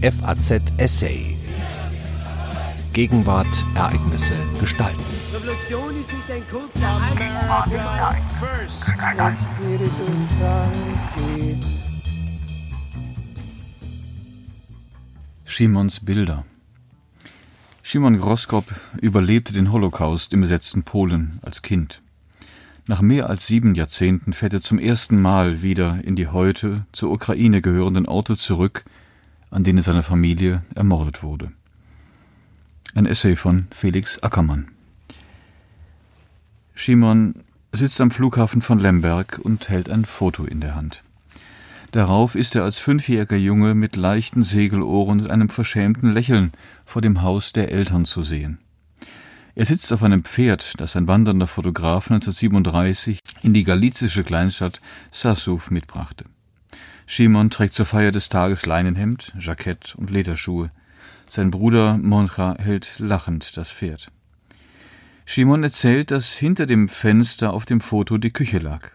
FAZ Essay. Gegenwart, Ereignisse, Gestalten. Revolution ist nicht ein kurzer Schimons Bilder Szymon Groskop überlebte den Holocaust im besetzten Polen als Kind. Nach mehr als sieben Jahrzehnten fährt er zum ersten Mal wieder in die heute zur Ukraine gehörenden Orte zurück, an denen seine Familie ermordet wurde. Ein Essay von Felix Ackermann. Schimon sitzt am Flughafen von Lemberg und hält ein Foto in der Hand. Darauf ist er als fünfjähriger Junge mit leichten Segelohren und einem verschämten Lächeln vor dem Haus der Eltern zu sehen. Er sitzt auf einem Pferd, das ein wandernder Fotograf 1937 in die galizische Kleinstadt Sassouf mitbrachte. Shimon trägt zur Feier des Tages Leinenhemd, Jackett und Lederschuhe. Sein Bruder Moncha hält lachend das Pferd. Shimon erzählt, dass hinter dem Fenster auf dem Foto die Küche lag.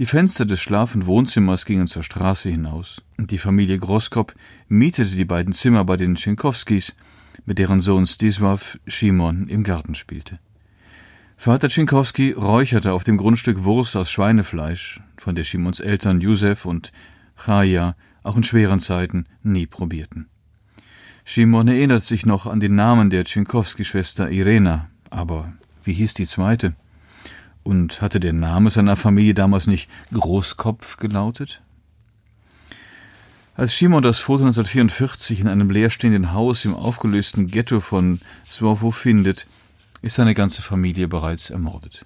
Die Fenster des Schlaf- und Wohnzimmers gingen zur Straße hinaus. Die Familie Groskop mietete die beiden Zimmer bei den Tschinkowskis, mit deren Sohn Stisław Shimon im Garten spielte. Vater Tschinkowski räucherte auf dem Grundstück Wurst aus Schweinefleisch, von der Shimons Eltern Josef und Chaya auch in schweren Zeiten nie probierten. Shimon erinnert sich noch an den Namen der Tschinkowski-Schwester Irena, aber wie hieß die zweite? Und hatte der Name seiner Familie damals nicht Großkopf gelautet? Als Shimon das Foto 1944 in einem leerstehenden Haus im aufgelösten Ghetto von Słowo findet, ist seine ganze Familie bereits ermordet.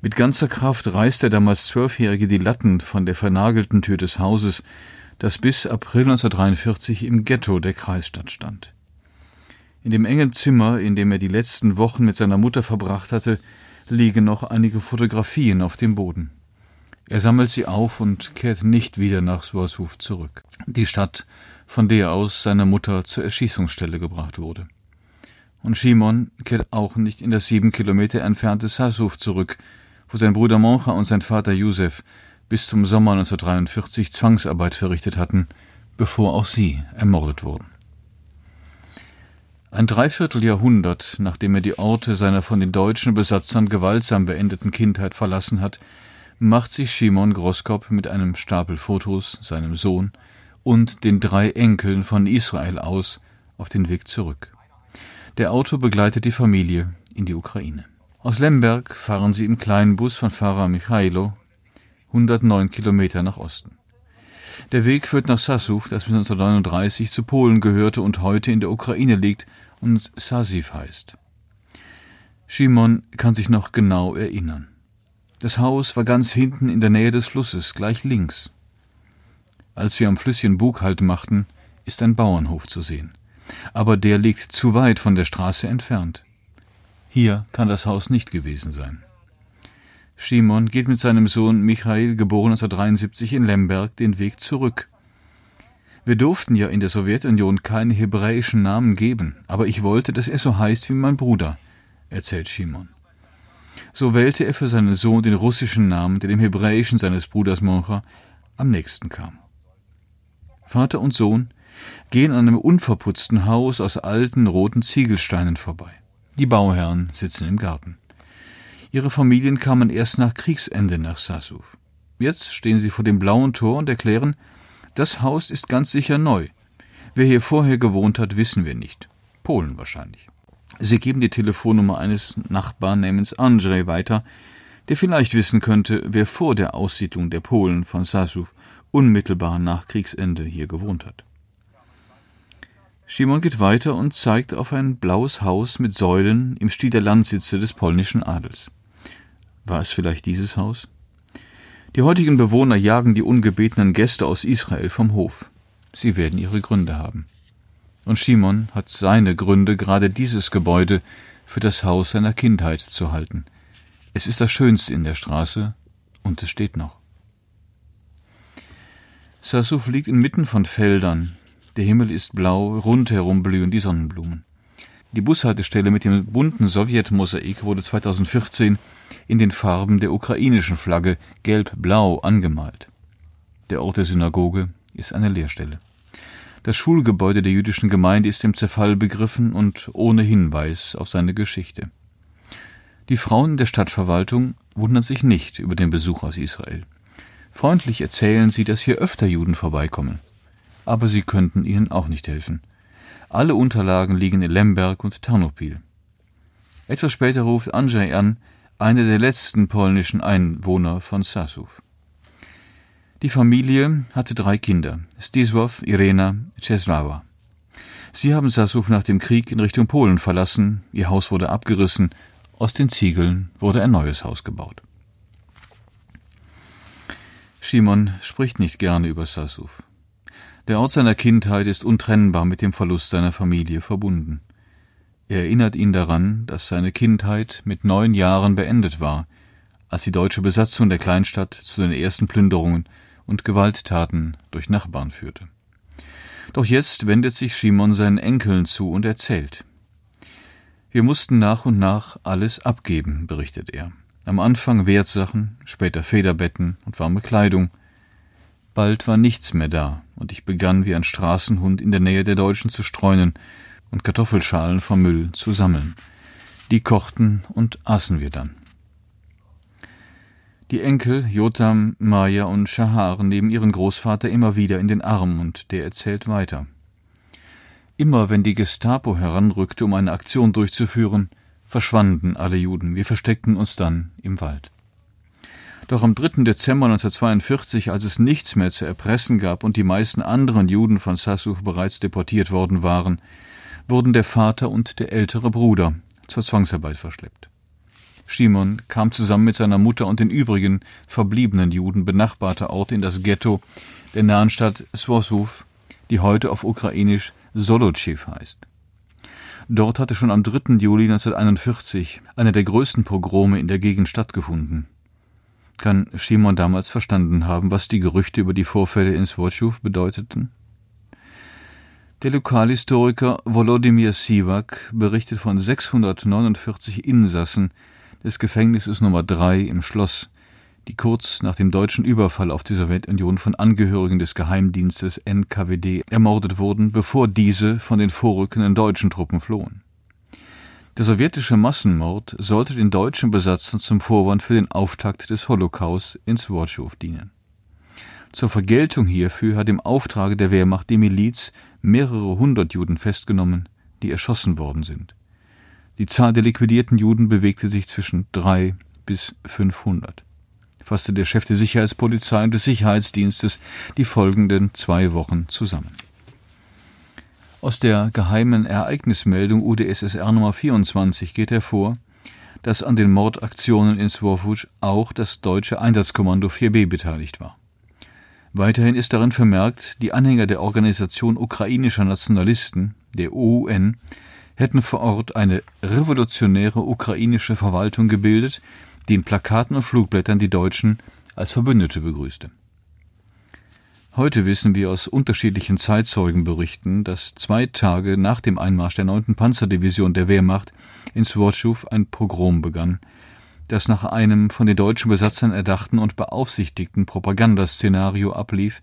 Mit ganzer Kraft reißt der damals Zwölfjährige die Latten von der vernagelten Tür des Hauses, das bis April 1943 im Ghetto der Kreisstadt stand. In dem engen Zimmer, in dem er die letzten Wochen mit seiner Mutter verbracht hatte, liegen noch einige Fotografien auf dem Boden. Er sammelt sie auf und kehrt nicht wieder nach Swarshof zurück, die Stadt, von der aus seine Mutter zur Erschießungsstelle gebracht wurde. Und Shimon kehrt auch nicht in das sieben Kilometer entfernte Sassouf zurück, wo sein Bruder Moncha und sein Vater Josef bis zum Sommer 1943 Zwangsarbeit verrichtet hatten, bevor auch sie ermordet wurden. Ein Dreivierteljahrhundert, nachdem er die Orte seiner von den deutschen Besatzern gewaltsam beendeten Kindheit verlassen hat, macht sich Shimon Groskop mit einem Stapel Fotos, seinem Sohn und den drei Enkeln von Israel aus auf den Weg zurück. Der Auto begleitet die Familie in die Ukraine. Aus Lemberg fahren sie im kleinen Bus von Pfarrer Michailo 109 Kilometer nach Osten. Der Weg führt nach Sassouf, das bis 1939 zu Polen gehörte und heute in der Ukraine liegt und Sasiv heißt. Shimon kann sich noch genau erinnern. Das Haus war ganz hinten in der Nähe des Flusses, gleich links. Als wir am Flüsschen Bug halt machten, ist ein Bauernhof zu sehen. Aber der liegt zu weit von der Straße entfernt. Hier kann das Haus nicht gewesen sein. Shimon geht mit seinem Sohn Michael, geboren 1973 in Lemberg, den Weg zurück. Wir durften ja in der Sowjetunion keine hebräischen Namen geben, aber ich wollte, dass er so heißt wie mein Bruder, erzählt Shimon. So wählte er für seinen Sohn den russischen Namen, der dem hebräischen seines Bruders Moncha am nächsten kam. Vater und Sohn gehen an einem unverputzten Haus aus alten roten Ziegelsteinen vorbei. Die Bauherren sitzen im Garten. Ihre Familien kamen erst nach Kriegsende nach Sassouf. Jetzt stehen sie vor dem blauen Tor und erklären, das Haus ist ganz sicher neu. Wer hier vorher gewohnt hat, wissen wir nicht. Polen wahrscheinlich. Sie geben die Telefonnummer eines Nachbarn namens Andrzej weiter, der vielleicht wissen könnte, wer vor der Aussiedlung der Polen von Sassouf unmittelbar nach Kriegsende hier gewohnt hat. Szymon geht weiter und zeigt auf ein blaues Haus mit Säulen im Stil der Landsitze des polnischen Adels. War es vielleicht dieses Haus? Die heutigen Bewohner jagen die ungebetenen Gäste aus Israel vom Hof. Sie werden ihre Gründe haben. Und Shimon hat seine Gründe, gerade dieses Gebäude für das Haus seiner Kindheit zu halten. Es ist das Schönste in der Straße und es steht noch. Sassouf liegt inmitten von Feldern, der Himmel ist blau, rundherum blühen die Sonnenblumen. Die Bushaltestelle mit dem bunten Sowjetmosaik wurde 2014 in den Farben der ukrainischen Flagge gelb-blau angemalt. Der Ort der Synagoge ist eine Leerstelle. Das Schulgebäude der jüdischen Gemeinde ist im Zerfall begriffen und ohne Hinweis auf seine Geschichte. Die Frauen der Stadtverwaltung wundern sich nicht über den Besuch aus Israel. Freundlich erzählen sie, dass hier öfter Juden vorbeikommen. Aber sie könnten ihnen auch nicht helfen. Alle Unterlagen liegen in Lemberg und Ternopil. Etwas später ruft Andrzej an, einer der letzten polnischen Einwohner von Sasów. Die Familie hatte drei Kinder, Stisław, Irena, Czesława. Sie haben Sasów nach dem Krieg in Richtung Polen verlassen, ihr Haus wurde abgerissen, aus den Ziegeln wurde ein neues Haus gebaut. Simon spricht nicht gerne über Sasów. Der Ort seiner Kindheit ist untrennbar mit dem Verlust seiner Familie verbunden. Er erinnert ihn daran, dass seine Kindheit mit neun Jahren beendet war, als die deutsche Besatzung der Kleinstadt zu den ersten Plünderungen und Gewalttaten durch Nachbarn führte. Doch jetzt wendet sich Simon seinen Enkeln zu und erzählt. Wir mussten nach und nach alles abgeben, berichtet er. Am Anfang Wertsachen, später Federbetten und warme Kleidung. Bald war nichts mehr da, und ich begann wie ein Straßenhund in der Nähe der Deutschen zu streunen und Kartoffelschalen vom Müll zu sammeln. Die kochten und aßen wir dann. Die Enkel Jotam, Maya und Shahar nehmen ihren Großvater immer wieder in den Arm und der erzählt weiter. Immer wenn die Gestapo heranrückte, um eine Aktion durchzuführen, verschwanden alle Juden. Wir versteckten uns dann im Wald. Doch am 3. Dezember 1942, als es nichts mehr zu erpressen gab und die meisten anderen Juden von Sassow bereits deportiert worden waren, wurden der Vater und der ältere Bruder zur Zwangsarbeit verschleppt. Shimon kam zusammen mit seiner Mutter und den übrigen verbliebenen Juden benachbarter Orte in das Ghetto der nahen Stadt Swosów, die heute auf Ukrainisch Solotschew heißt. Dort hatte schon am 3. Juli 1941 einer der größten Pogrome in der Gegend stattgefunden. Kann Shimon damals verstanden haben, was die Gerüchte über die Vorfälle in Swoszow bedeuteten? Der Lokalhistoriker Volodymyr Sivak berichtet von 649 Insassen des Gefängnisses Nummer 3 im Schloss, die kurz nach dem deutschen Überfall auf die Sowjetunion von Angehörigen des Geheimdienstes NKWD ermordet wurden, bevor diese von den vorrückenden deutschen Truppen flohen. Der sowjetische Massenmord sollte den deutschen Besatzern zum Vorwand für den Auftakt des Holocaust in Swatchow dienen. Zur Vergeltung hierfür hat im Auftrage der Wehrmacht die Miliz mehrere hundert Juden festgenommen, die erschossen worden sind. Die Zahl der liquidierten Juden bewegte sich zwischen drei bis 500. Fasste der Chef der Sicherheitspolizei und des Sicherheitsdienstes die folgenden zwei Wochen zusammen. Aus der geheimen Ereignismeldung UdSSR Nummer 24 geht hervor, dass an den Mordaktionen in Swarfuj auch das deutsche Einsatzkommando 4B beteiligt war. Weiterhin ist darin vermerkt, die Anhänger der Organisation ukrainischer Nationalisten, der OUN, hätten vor Ort eine revolutionäre ukrainische Verwaltung gebildet, die in Plakaten und Flugblättern die Deutschen als Verbündete begrüßte. Heute wissen wir aus unterschiedlichen Zeitzeugenberichten, dass zwei Tage nach dem Einmarsch der 9. Panzerdivision der Wehrmacht in Swatchow ein Pogrom begann, das nach einem von den deutschen Besatzern erdachten und beaufsichtigten Propagandaszenario ablief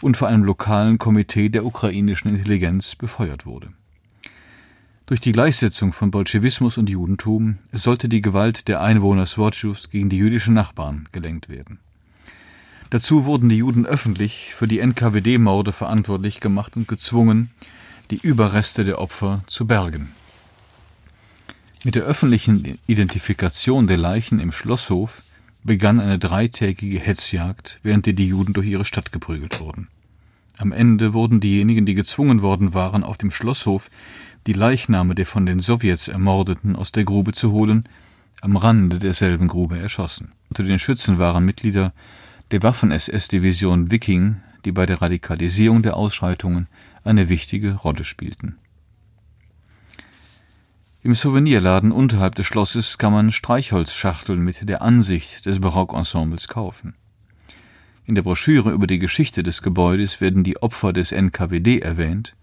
und vor einem lokalen Komitee der ukrainischen Intelligenz befeuert wurde. Durch die Gleichsetzung von Bolschewismus und Judentum sollte die Gewalt der Einwohner Swatchows gegen die jüdischen Nachbarn gelenkt werden. Dazu wurden die Juden öffentlich für die NKWD-Morde verantwortlich gemacht und gezwungen, die Überreste der Opfer zu bergen. Mit der öffentlichen Identifikation der Leichen im Schlosshof begann eine dreitägige Hetzjagd, während die Juden durch ihre Stadt geprügelt wurden. Am Ende wurden diejenigen, die gezwungen worden waren, auf dem Schlosshof die Leichname der von den Sowjets Ermordeten aus der Grube zu holen, am Rande derselben Grube erschossen. Unter den Schützen waren Mitglieder der Waffen-SS-Division Wiking, die bei der Radikalisierung der Ausschreitungen eine wichtige Rolle spielten. Im Souvenirladen unterhalb des Schlosses kann man Streichholzschachteln mit der Ansicht des Barockensembles kaufen. In der Broschüre über die Geschichte des Gebäudes werden die Opfer des NKWD erwähnt,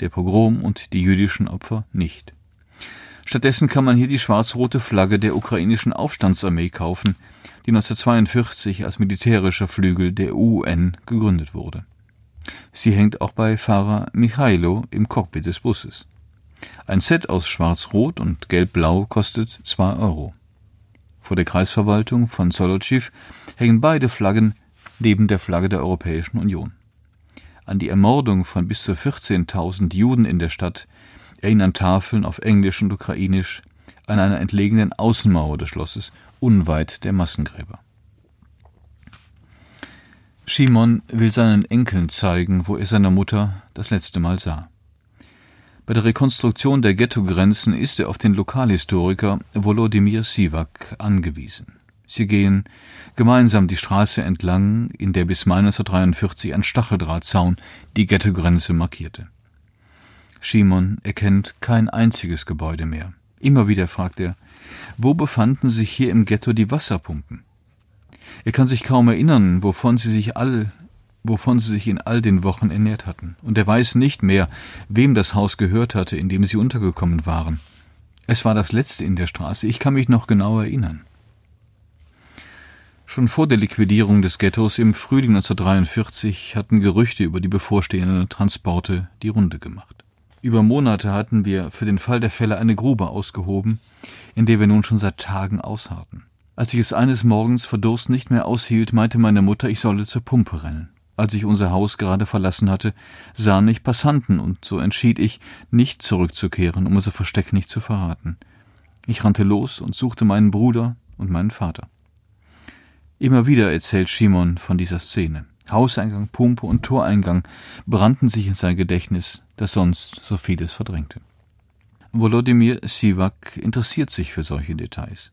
der Pogrom und die jüdischen Opfer nicht. Stattdessen kann man hier die schwarz-rote Flagge der ukrainischen Aufstandsarmee kaufen, die 1942 als militärischer Flügel der UN gegründet wurde. Sie hängt auch bei Fahrer Michailo im Cockpit des Busses. Ein Set aus Schwarz-Rot und Gelb-Blau kostet zwei Euro. Vor der Kreisverwaltung von Solochiv hängen beide Flaggen neben der Flagge der Europäischen Union. An die Ermordung von bis zu 14.000 Juden in der Stadt erinnern Tafeln auf Englisch und Ukrainisch an einer entlegenen Außenmauer des Schlosses unweit der Massengräber. Shimon will seinen Enkeln zeigen, wo er seine Mutter das letzte Mal sah. Bei der Rekonstruktion der Ghettogrenzen ist er auf den Lokalhistoriker Volodymyr Sivak angewiesen. Sie gehen gemeinsam die Straße entlang, in der bis Mai 1943 ein Stacheldrahtzaun die Ghettogrenze markierte. Shimon erkennt kein einziges Gebäude mehr. Immer wieder fragt er, wo befanden sich hier im Ghetto die Wasserpumpen? Er kann sich kaum erinnern, wovon sie sich all, wovon sie sich in all den Wochen ernährt hatten, und er weiß nicht mehr, wem das Haus gehört hatte, in dem sie untergekommen waren. Es war das letzte in der Straße, ich kann mich noch genau erinnern. Schon vor der Liquidierung des Ghettos im Frühling 1943 hatten Gerüchte über die bevorstehenden Transporte die Runde gemacht. Über Monate hatten wir für den Fall der Fälle eine Grube ausgehoben, in der wir nun schon seit Tagen ausharrten. Als ich es eines Morgens vor Durst nicht mehr aushielt, meinte meine Mutter, ich solle zur Pumpe rennen. Als ich unser Haus gerade verlassen hatte, sahen mich Passanten, und so entschied ich, nicht zurückzukehren, um unser Versteck nicht zu verraten. Ich rannte los und suchte meinen Bruder und meinen Vater. Immer wieder erzählt Shimon von dieser Szene. Hauseingang, Pumpe und Toreingang brannten sich in sein Gedächtnis, das sonst so vieles verdrängte. Volodymyr Sivak interessiert sich für solche Details.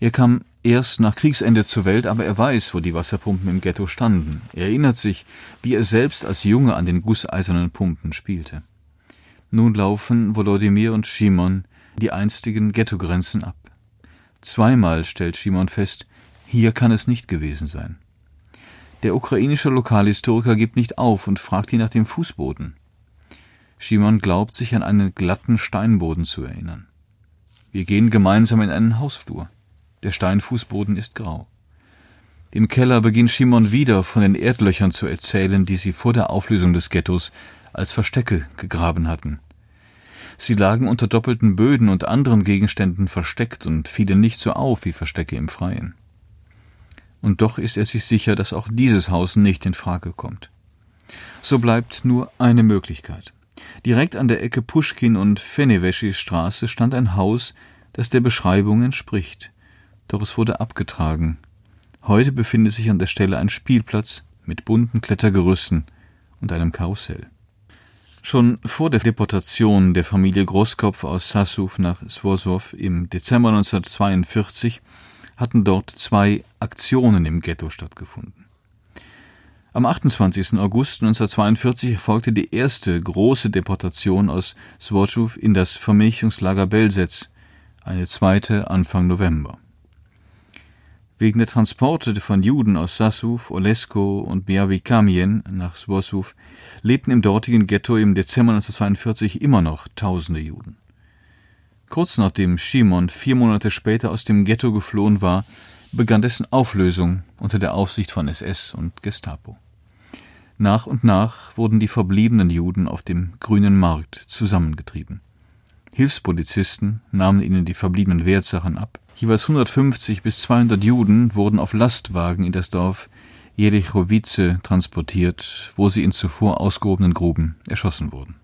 Er kam erst nach Kriegsende zur Welt, aber er weiß, wo die Wasserpumpen im Ghetto standen. Er erinnert sich, wie er selbst als Junge an den gusseisernen Pumpen spielte. Nun laufen Volodymyr und Shimon die einstigen Ghettogrenzen ab. Zweimal stellt Shimon fest, hier kann es nicht gewesen sein. Der ukrainische Lokalhistoriker gibt nicht auf und fragt ihn nach dem Fußboden. Shimon glaubt sich an einen glatten Steinboden zu erinnern. Wir gehen gemeinsam in einen Hausflur. Der Steinfußboden ist grau. Im Keller beginnt Shimon wieder von den Erdlöchern zu erzählen, die sie vor der Auflösung des Ghettos als Verstecke gegraben hatten. Sie lagen unter doppelten Böden und anderen Gegenständen versteckt und fielen nicht so auf wie Verstecke im Freien. Und doch ist er sich sicher, dass auch dieses Haus nicht in Frage kommt. So bleibt nur eine Möglichkeit. Direkt an der Ecke Puschkin und Feneveschi Straße stand ein Haus, das der Beschreibung entspricht doch es wurde abgetragen. Heute befindet sich an der Stelle ein Spielplatz mit bunten Klettergerüsten und einem Karussell. Schon vor der Deportation der Familie Großkopf aus Sassow nach Swosow im Dezember 1942 hatten dort zwei Aktionen im Ghetto stattgefunden. Am 28. August 1942 erfolgte die erste große Deportation aus Swosow in das Vermilchungslager Belsetz, eine zweite Anfang November. Wegen der Transporte von Juden aus Sassow, Olesko und Biały-Kamien nach Swosów lebten im dortigen Ghetto im Dezember 1942 immer noch tausende Juden. Kurz nachdem Shimon vier Monate später aus dem Ghetto geflohen war, begann dessen Auflösung unter der Aufsicht von SS und Gestapo. Nach und nach wurden die verbliebenen Juden auf dem grünen Markt zusammengetrieben. Hilfspolizisten nahmen ihnen die verbliebenen Wertsachen ab, Jeweils 150 bis 200 Juden wurden auf Lastwagen in das Dorf Jerichowice transportiert, wo sie in zuvor ausgehobenen Gruben erschossen wurden.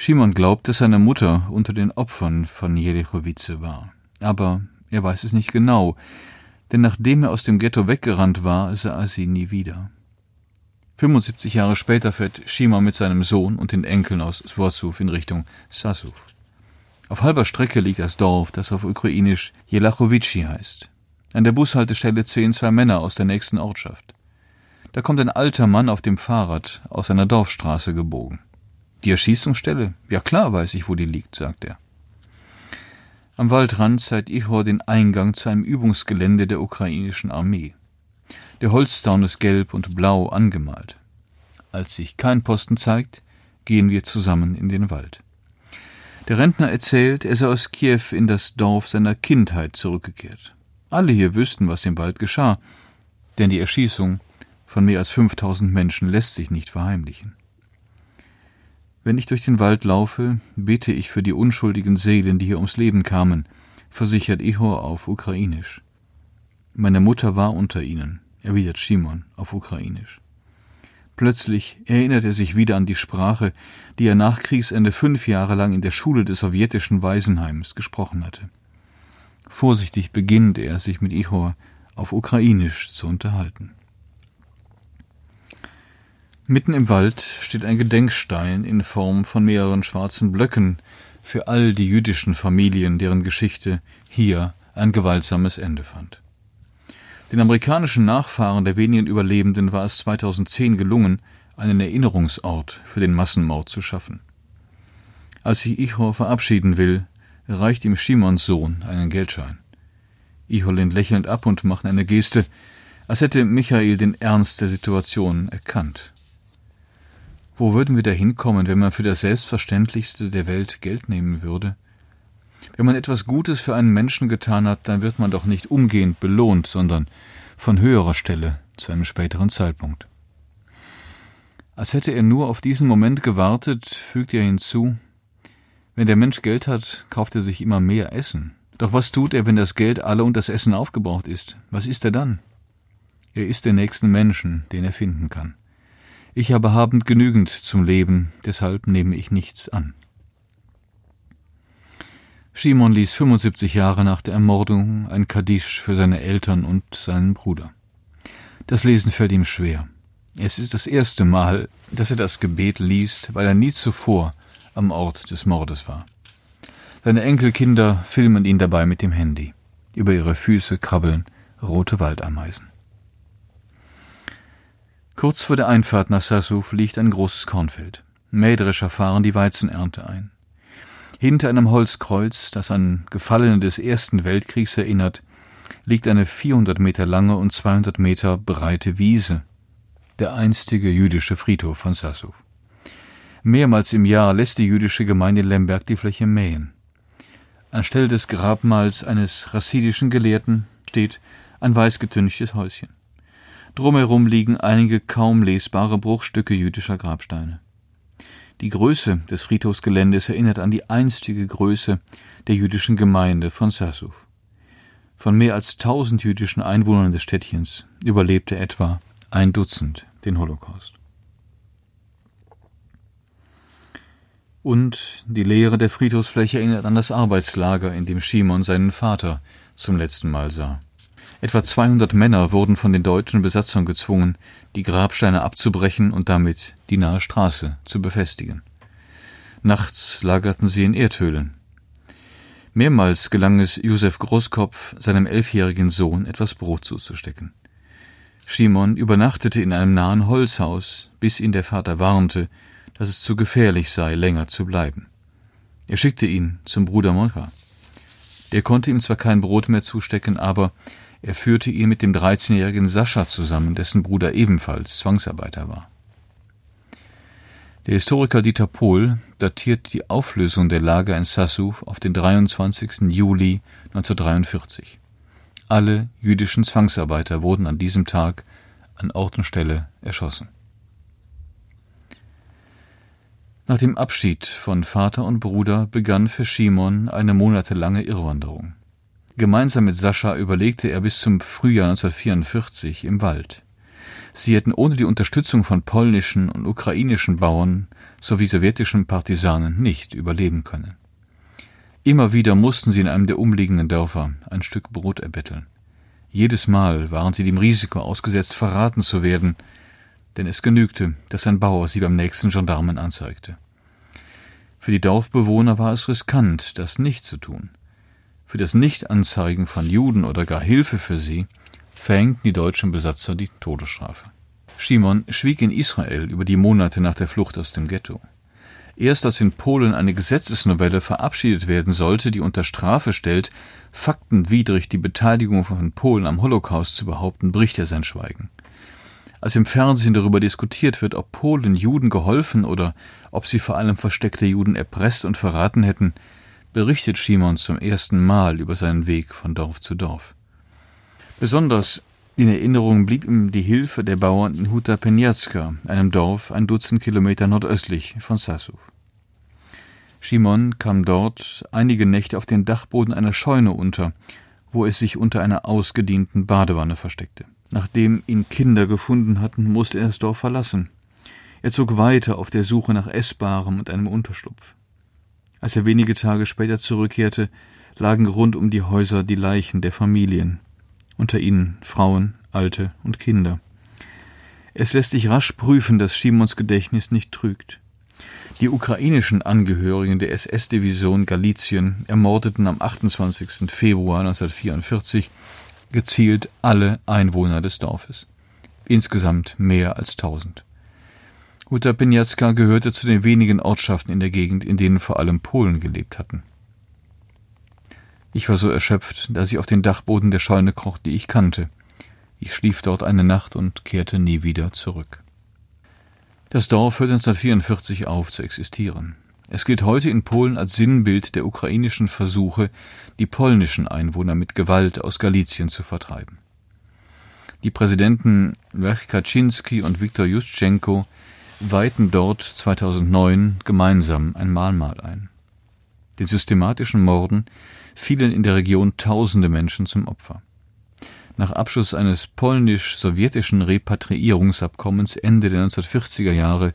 Schimon glaubt, dass seine Mutter unter den Opfern von Jerichowice war. Aber er weiß es nicht genau, denn nachdem er aus dem Ghetto weggerannt war, sah er sie nie wieder. 75 Jahre später fährt Shimon mit seinem Sohn und den Enkeln aus Swasów in Richtung Sassow. Auf halber Strecke liegt das Dorf, das auf Ukrainisch Jelachowici heißt. An der Bushaltestelle ziehen zwei Männer aus der nächsten Ortschaft. Da kommt ein alter Mann auf dem Fahrrad aus einer Dorfstraße gebogen. Die Erschießungsstelle? Ja klar weiß ich, wo die liegt, sagt er. Am Waldrand zeigt Ihor den Eingang zu einem Übungsgelände der ukrainischen Armee. Der Holzzaun ist gelb und blau angemalt. Als sich kein Posten zeigt, gehen wir zusammen in den Wald. Der Rentner erzählt, er sei aus Kiew in das Dorf seiner Kindheit zurückgekehrt. Alle hier wüssten, was im Wald geschah, denn die Erschießung von mehr als 5000 Menschen lässt sich nicht verheimlichen. Wenn ich durch den Wald laufe, bete ich für die unschuldigen Seelen, die hier ums Leben kamen, versichert Ihor auf Ukrainisch. Meine Mutter war unter ihnen, erwidert Shimon auf Ukrainisch. Plötzlich erinnert er sich wieder an die Sprache, die er nach Kriegsende fünf Jahre lang in der Schule des sowjetischen Waisenheims gesprochen hatte. Vorsichtig beginnt er, sich mit Ihor auf Ukrainisch zu unterhalten. Mitten im Wald steht ein Gedenkstein in Form von mehreren schwarzen Blöcken für all die jüdischen Familien, deren Geschichte hier ein gewaltsames Ende fand. Den amerikanischen Nachfahren der wenigen Überlebenden war es 2010 gelungen, einen Erinnerungsort für den Massenmord zu schaffen. Als sich Ichor verabschieden will, reicht ihm Shimons Sohn einen Geldschein. Ichor lehnt lächelnd ab und macht eine Geste, als hätte Michael den Ernst der Situation erkannt. Wo würden wir da hinkommen, wenn man für das Selbstverständlichste der Welt Geld nehmen würde? Wenn man etwas Gutes für einen Menschen getan hat, dann wird man doch nicht umgehend belohnt, sondern von höherer Stelle zu einem späteren Zeitpunkt. Als hätte er nur auf diesen Moment gewartet, fügt er hinzu, wenn der Mensch Geld hat, kauft er sich immer mehr Essen. Doch was tut er, wenn das Geld alle und das Essen aufgebraucht ist? Was ist er dann? Er ist der nächsten Menschen, den er finden kann. Ich habe habend genügend zum Leben, deshalb nehme ich nichts an. Shimon ließ 75 Jahre nach der Ermordung ein Kaddisch für seine Eltern und seinen Bruder. Das Lesen fällt ihm schwer. Es ist das erste Mal, dass er das Gebet liest, weil er nie zuvor am Ort des Mordes war. Seine Enkelkinder filmen ihn dabei mit dem Handy. Über ihre Füße krabbeln rote Waldameisen. Kurz vor der Einfahrt nach Sassuf liegt ein großes Kornfeld. Mähdrescher fahren die Weizenernte ein. Hinter einem Holzkreuz, das an Gefallene des Ersten Weltkriegs erinnert, liegt eine 400 Meter lange und 200 Meter breite Wiese, der einstige jüdische Friedhof von Sassuf. Mehrmals im Jahr lässt die jüdische Gemeinde Lemberg die Fläche mähen. Anstelle des Grabmals eines rassidischen Gelehrten steht ein weiß getünchtes Häuschen. Drumherum liegen einige kaum lesbare Bruchstücke jüdischer Grabsteine. Die Größe des Friedhofsgeländes erinnert an die einstige Größe der jüdischen Gemeinde von Sassuf. Von mehr als tausend jüdischen Einwohnern des Städtchens überlebte etwa ein Dutzend den Holocaust. Und die Leere der Friedhofsfläche erinnert an das Arbeitslager, in dem Shimon seinen Vater zum letzten Mal sah. Etwa 200 Männer wurden von den deutschen Besatzern gezwungen, die Grabsteine abzubrechen und damit die nahe Straße zu befestigen. Nachts lagerten sie in Erdhöhlen. Mehrmals gelang es Josef Großkopf, seinem elfjährigen Sohn etwas Brot zuzustecken. Schimon übernachtete in einem nahen Holzhaus, bis ihn der Vater warnte, dass es zu gefährlich sei, länger zu bleiben. Er schickte ihn zum Bruder Molka. Der konnte ihm zwar kein Brot mehr zustecken, aber er führte ihn mit dem 13-jährigen Sascha zusammen, dessen Bruder ebenfalls Zwangsarbeiter war. Der Historiker Dieter Pohl datiert die Auflösung der Lager in Sassuf auf den 23. Juli 1943. Alle jüdischen Zwangsarbeiter wurden an diesem Tag an Ort und Stelle erschossen. Nach dem Abschied von Vater und Bruder begann für Shimon eine monatelange Irrwanderung. Gemeinsam mit Sascha überlegte er bis zum Frühjahr 1944 im Wald. Sie hätten ohne die Unterstützung von polnischen und ukrainischen Bauern sowie sowjetischen Partisanen nicht überleben können. Immer wieder mussten sie in einem der umliegenden Dörfer ein Stück Brot erbetteln. Jedes Mal waren sie dem Risiko ausgesetzt, verraten zu werden, denn es genügte, dass ein Bauer sie beim nächsten Gendarmen anzeigte. Für die Dorfbewohner war es riskant, das nicht zu tun. Für das Nichtanzeigen von Juden oder gar Hilfe für sie verhängten die deutschen Besatzer die Todesstrafe. Shimon schwieg in Israel über die Monate nach der Flucht aus dem Ghetto. Erst als in Polen eine Gesetzesnovelle verabschiedet werden sollte, die unter Strafe stellt, faktenwidrig die Beteiligung von Polen am Holocaust zu behaupten, bricht er sein Schweigen. Als im Fernsehen darüber diskutiert wird, ob Polen Juden geholfen oder ob sie vor allem versteckte Juden erpresst und verraten hätten, berichtet Shimon zum ersten Mal über seinen Weg von Dorf zu Dorf. Besonders In Erinnerung blieb ihm die Hilfe der Bauern in Huta Penjatska, einem Dorf ein Dutzend Kilometer nordöstlich von Sassow. Shimon kam dort einige Nächte auf den Dachboden einer Scheune unter, wo es sich unter einer ausgedienten Badewanne versteckte. Nachdem ihn Kinder gefunden hatten, musste er das Dorf verlassen. Er zog weiter auf der Suche nach Essbarem und einem Unterschlupf. Als er wenige Tage später zurückkehrte, lagen rund um die Häuser die Leichen der Familien, unter ihnen Frauen, Alte und Kinder. Es lässt sich rasch prüfen, dass Schimons Gedächtnis nicht trügt. Die ukrainischen Angehörigen der SS-Division Galizien ermordeten am 28. Februar 1944 gezielt alle Einwohner des Dorfes. Insgesamt mehr als 1000. Unterpinjatska gehörte zu den wenigen Ortschaften in der Gegend, in denen vor allem Polen gelebt hatten. Ich war so erschöpft, dass ich auf den Dachboden der Scheune kroch, die ich kannte. Ich schlief dort eine Nacht und kehrte nie wieder zurück. Das Dorf hörte 1944 auf zu existieren. Es gilt heute in Polen als Sinnbild der ukrainischen Versuche, die polnischen Einwohner mit Gewalt aus Galizien zu vertreiben. Die Präsidenten Lech Kaczynski und Viktor Juschenko weihten dort 2009 gemeinsam ein Mahnmal ein. Den systematischen Morden fielen in der Region tausende Menschen zum Opfer. Nach Abschluss eines polnisch-sowjetischen Repatriierungsabkommens Ende der 1940er Jahre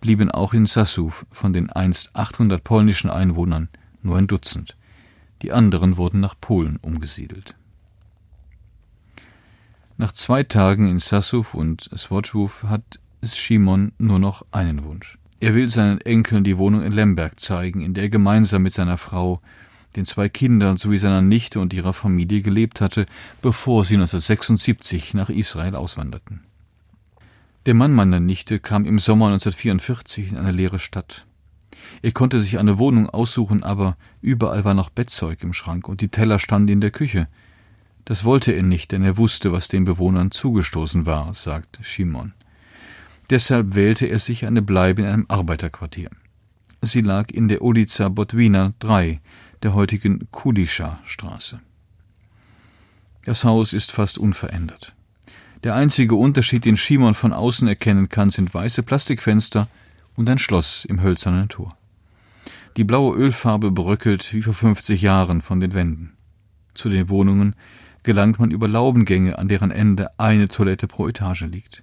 blieben auch in Sassow von den einst 800 polnischen Einwohnern nur ein Dutzend. Die anderen wurden nach Polen umgesiedelt. Nach zwei Tagen in Sassow und Swatchow hat Simon nur noch einen Wunsch. Er will seinen Enkeln die Wohnung in Lemberg zeigen, in der er gemeinsam mit seiner Frau den zwei Kindern sowie seiner Nichte und ihrer Familie gelebt hatte, bevor sie 1976 nach Israel auswanderten. Der Mann meiner Nichte kam im Sommer 1944 in eine leere Stadt. Er konnte sich eine Wohnung aussuchen, aber überall war noch Bettzeug im Schrank und die Teller standen in der Küche. Das wollte er nicht, denn er wusste, was den Bewohnern zugestoßen war, sagt Shimon. Deshalb wählte er sich eine Bleibe in einem Arbeiterquartier. Sie lag in der Ulica Botwina 3, der heutigen Kudischa Straße. Das Haus ist fast unverändert. Der einzige Unterschied, den Schimon von außen erkennen kann, sind weiße Plastikfenster und ein Schloss im hölzernen Tor. Die blaue Ölfarbe bröckelt wie vor 50 Jahren von den Wänden. Zu den Wohnungen gelangt man über Laubengänge, an deren Ende eine Toilette pro Etage liegt.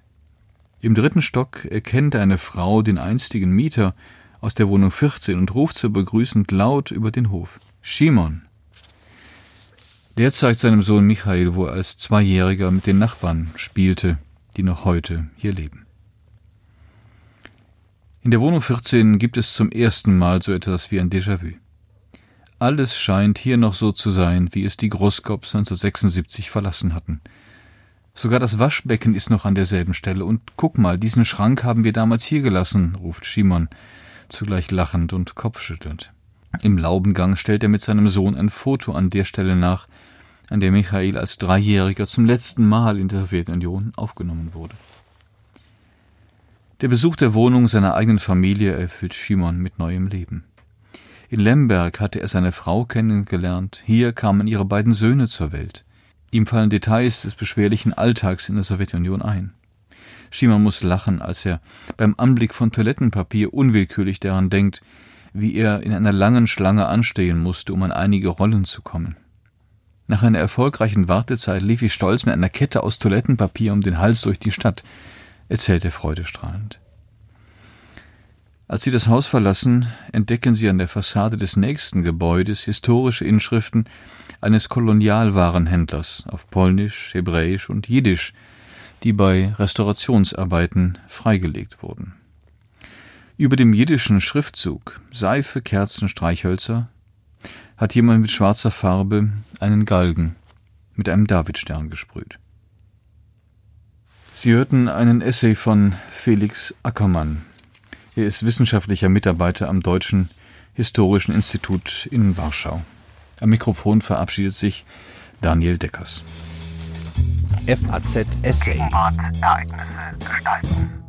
Im dritten Stock erkennt eine Frau den einstigen Mieter aus der Wohnung 14 und ruft so begrüßend laut über den Hof. Shimon. Der zeigt seinem Sohn Michael, wo er als Zweijähriger mit den Nachbarn spielte, die noch heute hier leben. In der Wohnung 14 gibt es zum ersten Mal so etwas wie ein Déjà-vu. Alles scheint hier noch so zu sein, wie es die Großkops 1976 verlassen hatten. Sogar das Waschbecken ist noch an derselben Stelle. Und guck mal, diesen Schrank haben wir damals hier gelassen, ruft Schimon, zugleich lachend und kopfschüttelnd. Im Laubengang stellt er mit seinem Sohn ein Foto an der Stelle nach, an der Michael als Dreijähriger zum letzten Mal in der Sowjetunion aufgenommen wurde. Der Besuch der Wohnung seiner eigenen Familie erfüllt Shimon mit neuem Leben. In Lemberg hatte er seine Frau kennengelernt, hier kamen ihre beiden Söhne zur Welt. Ihm fallen Details des beschwerlichen Alltags in der Sowjetunion ein. Shimon muss lachen, als er beim Anblick von Toilettenpapier unwillkürlich daran denkt, wie er in einer langen Schlange anstehen musste, um an einige Rollen zu kommen. Nach einer erfolgreichen Wartezeit lief ich stolz mit einer Kette aus Toilettenpapier um den Hals durch die Stadt, erzählt er freudestrahlend. Als sie das Haus verlassen, entdecken sie an der Fassade des nächsten Gebäudes historische Inschriften eines Kolonialwarenhändlers auf Polnisch, Hebräisch und Jiddisch, die bei Restaurationsarbeiten freigelegt wurden. Über dem jiddischen Schriftzug Seife, Kerzen, Streichhölzer hat jemand mit schwarzer Farbe einen Galgen mit einem Davidstern gesprüht. Sie hörten einen Essay von Felix Ackermann. Er ist wissenschaftlicher Mitarbeiter am Deutschen Historischen Institut in Warschau. Am Mikrofon verabschiedet sich Daniel Deckers. FAZ Essay. Ereignisse gestalten.